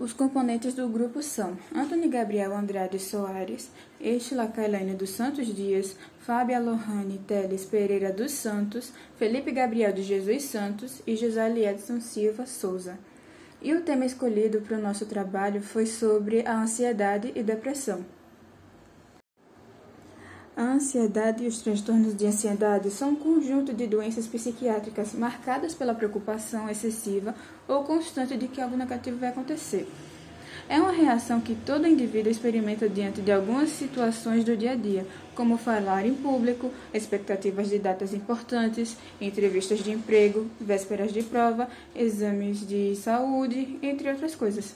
Os componentes do grupo são Antônio Gabriel Andrade Soares, Estila Kailane dos Santos Dias, Fábia Lohane Teles Pereira dos Santos, Felipe Gabriel de Jesus Santos e José Edson Silva Souza. E o tema escolhido para o nosso trabalho foi sobre a ansiedade e depressão. A ansiedade e os transtornos de ansiedade são um conjunto de doenças psiquiátricas marcadas pela preocupação excessiva ou constante de que algo negativo vai acontecer. É uma reação que todo indivíduo experimenta diante de algumas situações do dia a dia, como falar em público, expectativas de datas importantes, entrevistas de emprego, vésperas de prova, exames de saúde, entre outras coisas.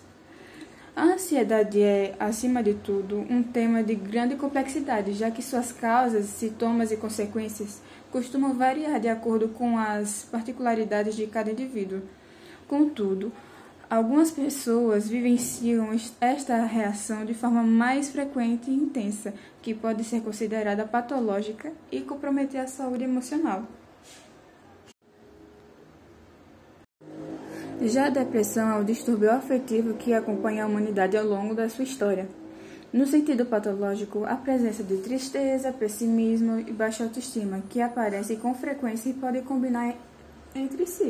A ansiedade é, acima de tudo, um tema de grande complexidade, já que suas causas, sintomas e consequências costumam variar de acordo com as particularidades de cada indivíduo. Contudo, algumas pessoas vivenciam esta reação de forma mais frequente e intensa, que pode ser considerada patológica e comprometer a saúde emocional. Já a depressão é o distúrbio afetivo que acompanha a humanidade ao longo da sua história. No sentido patológico, a presença de tristeza, pessimismo e baixa autoestima, que aparecem com frequência e podem combinar entre si.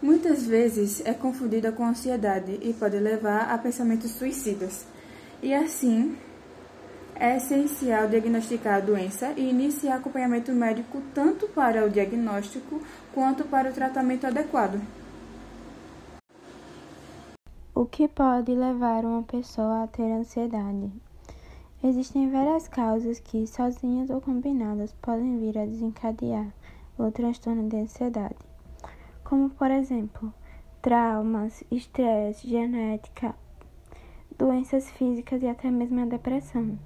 Muitas vezes é confundida com ansiedade e pode levar a pensamentos suicidas. E assim, é essencial diagnosticar a doença e iniciar acompanhamento médico tanto para o diagnóstico quanto para o tratamento adequado. O que pode levar uma pessoa a ter ansiedade? Existem várias causas que, sozinhas ou combinadas, podem vir a desencadear o transtorno de ansiedade, como, por exemplo, traumas, estresse, genética, doenças físicas e até mesmo a depressão.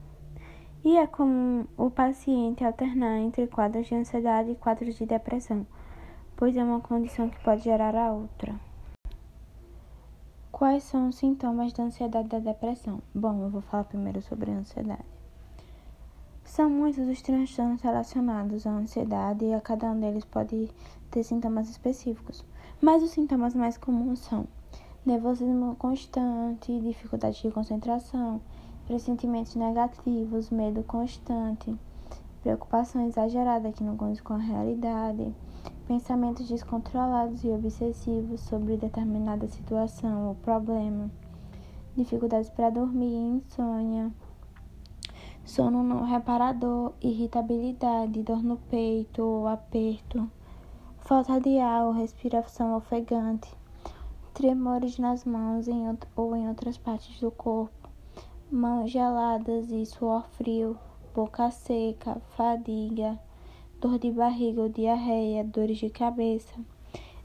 E é comum o paciente alternar entre quadros de ansiedade e quadros de depressão, pois é uma condição que pode gerar a outra. Quais são os sintomas da ansiedade e da depressão? Bom, eu vou falar primeiro sobre a ansiedade. São muitos os transtornos relacionados à ansiedade e a cada um deles pode ter sintomas específicos. Mas os sintomas mais comuns são nervosismo constante, dificuldade de concentração, pressentimentos negativos, medo constante, preocupação exagerada que não condiz com a realidade, pensamentos descontrolados e obsessivos sobre determinada situação ou problema, dificuldades para dormir, insônia, sono não reparador, irritabilidade, dor no peito ou aperto, falta de ar ou respiração ofegante, tremores nas mãos em, ou em outras partes do corpo, mãos geladas e suor frio, boca seca, fadiga dor de barriga ou diarreia, dores de cabeça,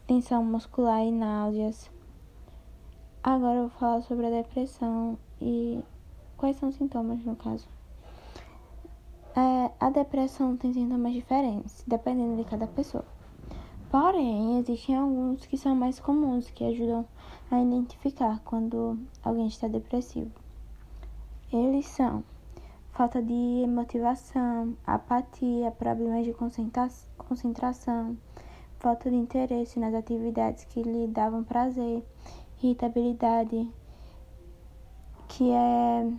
tensão muscular e náuseas. Agora eu vou falar sobre a depressão e quais são os sintomas no caso. É, a depressão tem sintomas diferentes, dependendo de cada pessoa. Porém, existem alguns que são mais comuns, que ajudam a identificar quando alguém está depressivo. Eles são falta de motivação, apatia, problemas de concentração, falta de interesse nas atividades que lhe davam prazer, irritabilidade, que é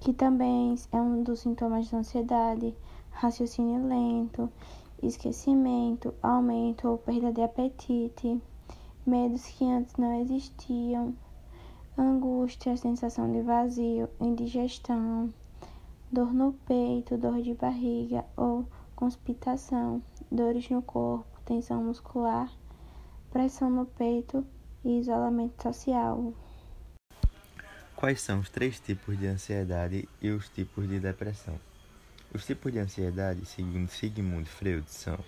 que também é um dos sintomas da ansiedade, raciocínio lento, esquecimento, aumento ou perda de apetite, medos que antes não existiam, angústia, sensação de vazio, indigestão, dor no peito, dor de barriga ou constipação, dores no corpo, tensão muscular, pressão no peito e isolamento social. Quais são os três tipos de ansiedade e os tipos de depressão? Os tipos de ansiedade, segundo Sigmund Freud, são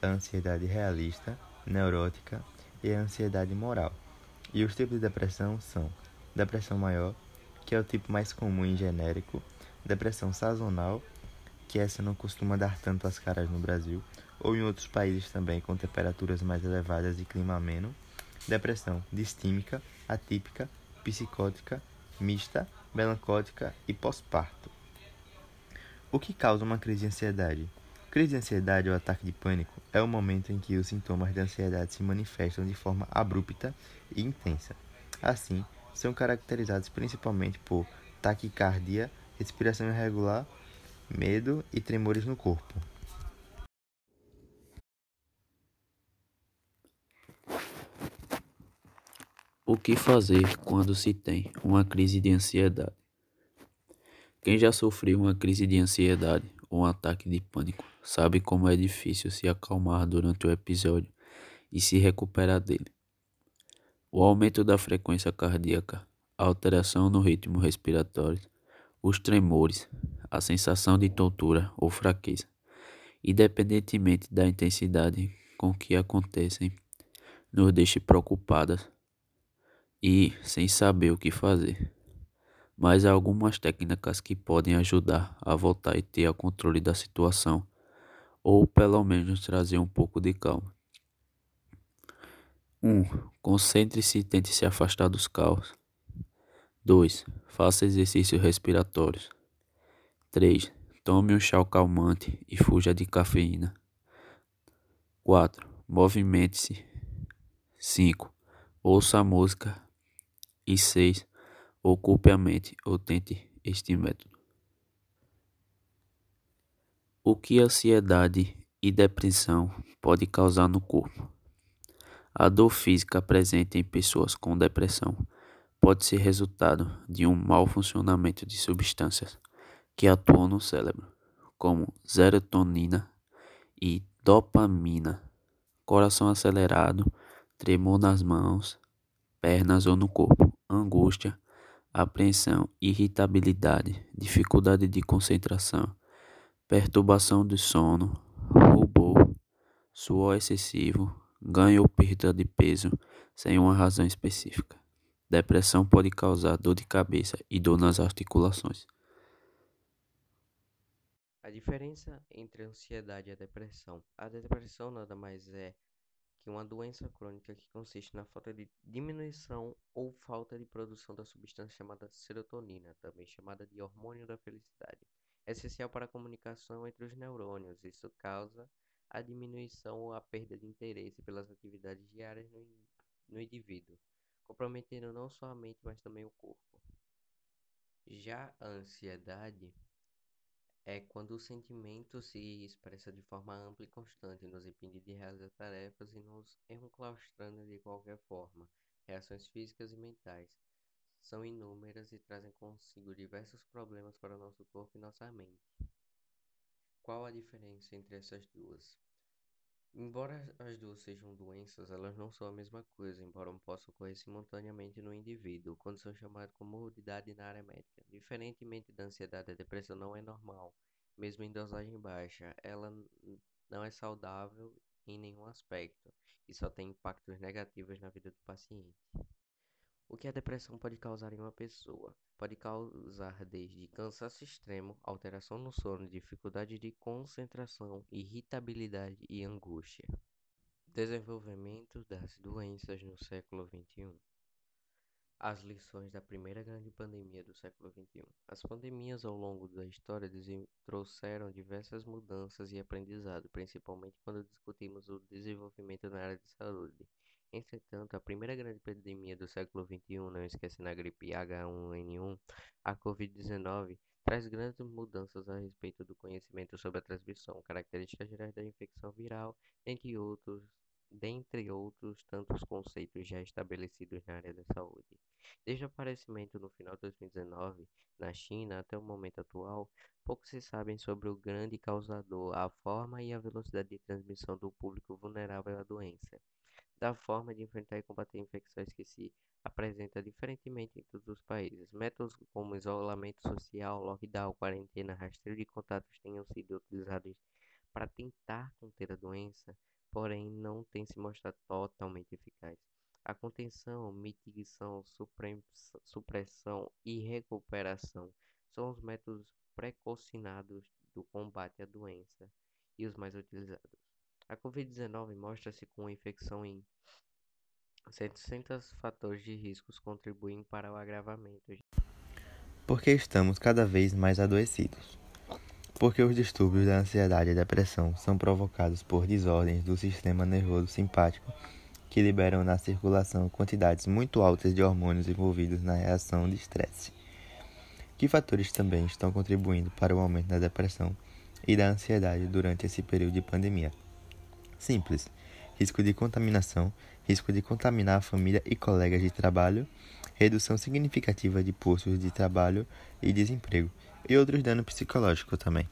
a ansiedade realista, neurótica e a ansiedade moral. E os tipos de depressão são depressão maior, que é o tipo mais comum e genérico, depressão sazonal, que essa não costuma dar tanto as caras no Brasil, ou em outros países também com temperaturas mais elevadas e clima ameno, depressão distímica, atípica, psicótica, mista, melancólica e pós-parto. O que causa uma crise de ansiedade? Crise de ansiedade ou ataque de pânico é o momento em que os sintomas de ansiedade se manifestam de forma abrupta e intensa. Assim, são caracterizados principalmente por taquicardia, respiração irregular, medo e tremores no corpo. O que fazer quando se tem uma crise de ansiedade? Quem já sofreu uma crise de ansiedade ou um ataque de pânico sabe como é difícil se acalmar durante o episódio e se recuperar dele. O aumento da frequência cardíaca, alteração no ritmo respiratório, os tremores, a sensação de tontura ou fraqueza, independentemente da intensidade com que acontecem, nos deixe preocupadas e sem saber o que fazer. Mas há algumas técnicas que podem ajudar a voltar e ter o controle da situação, ou pelo menos trazer um pouco de calma. 1. Um, Concentre-se e tente se afastar dos caos. 2. Faça exercícios respiratórios. 3. Tome um chá calmante e fuja de cafeína. 4. Movimente-se. 5. Ouça a música e 6. Ocupe a mente ou tente este método. O que ansiedade e depressão pode causar no corpo? A dor física presente em pessoas com depressão pode ser resultado de um mau funcionamento de substâncias que atuam no cérebro, como serotonina e dopamina, coração acelerado, tremor nas mãos, pernas ou no corpo, angústia, apreensão, irritabilidade, dificuldade de concentração, perturbação do sono, rubor, suor excessivo, ganho ou perda de peso sem uma razão específica. Depressão pode causar dor de cabeça e dor nas articulações. A diferença entre a ansiedade e a depressão. A depressão nada mais é que uma doença crônica que consiste na falta de diminuição ou falta de produção da substância chamada serotonina, também chamada de hormônio da felicidade, é essencial para a comunicação entre os neurônios. Isso causa a diminuição ou a perda de interesse pelas atividades diárias no, no indivíduo, comprometendo não só a mente, mas também o corpo. Já a ansiedade é quando o sentimento se expressa de forma ampla e constante, nos impede de realizar tarefas e nos enclaustrando de qualquer forma. Reações físicas e mentais são inúmeras e trazem consigo diversos problemas para o nosso corpo e nossa mente. Qual a diferença entre essas duas? Embora as duas sejam doenças, elas não são a mesma coisa, embora possam ocorrer simultaneamente no indivíduo, condição chamada comorbidade na área médica. Diferentemente da ansiedade, a depressão não é normal, mesmo em dosagem baixa. Ela não é saudável em nenhum aspecto e só tem impactos negativos na vida do paciente. O que a depressão pode causar em uma pessoa? Pode causar desde cansaço extremo, alteração no sono, dificuldade de concentração, irritabilidade e angústia. Desenvolvimento das doenças no século XXI. As lições da primeira grande pandemia do século XXI. As pandemias ao longo da história trouxeram diversas mudanças e aprendizado, principalmente quando discutimos o desenvolvimento na área de saúde. Entretanto, a primeira grande pandemia do século XXI, não esquecendo a gripe H1N1, a Covid-19, traz grandes mudanças a respeito do conhecimento sobre a transmissão, características gerais da infecção viral, entre outros, dentre outros tantos conceitos já estabelecidos na área da saúde. Desde o aparecimento no final de 2019 na China até o momento atual, pouco se sabe sobre o grande causador, a forma e a velocidade de transmissão do público vulnerável à doença da forma de enfrentar e combater infecções que se apresenta diferentemente em todos os países. Métodos como isolamento social, lockdown, quarentena, rastreio de contatos tenham sido utilizados para tentar conter a doença, porém não têm se mostrado totalmente eficazes. A contenção, mitigação, supressão e recuperação são os métodos precaucionados do combate à doença e os mais utilizados. A Covid-19 mostra-se com infecção em 700 fatores de riscos contribuem para o agravamento. Porque estamos cada vez mais adoecidos. Porque os distúrbios da ansiedade e depressão são provocados por desordens do sistema nervoso simpático que liberam na circulação quantidades muito altas de hormônios envolvidos na reação de estresse. Que fatores também estão contribuindo para o aumento da depressão e da ansiedade durante esse período de pandemia? Simples: risco de contaminação, risco de contaminar a família e colegas de trabalho, redução significativa de postos de trabalho e desemprego, e outros danos psicológicos também.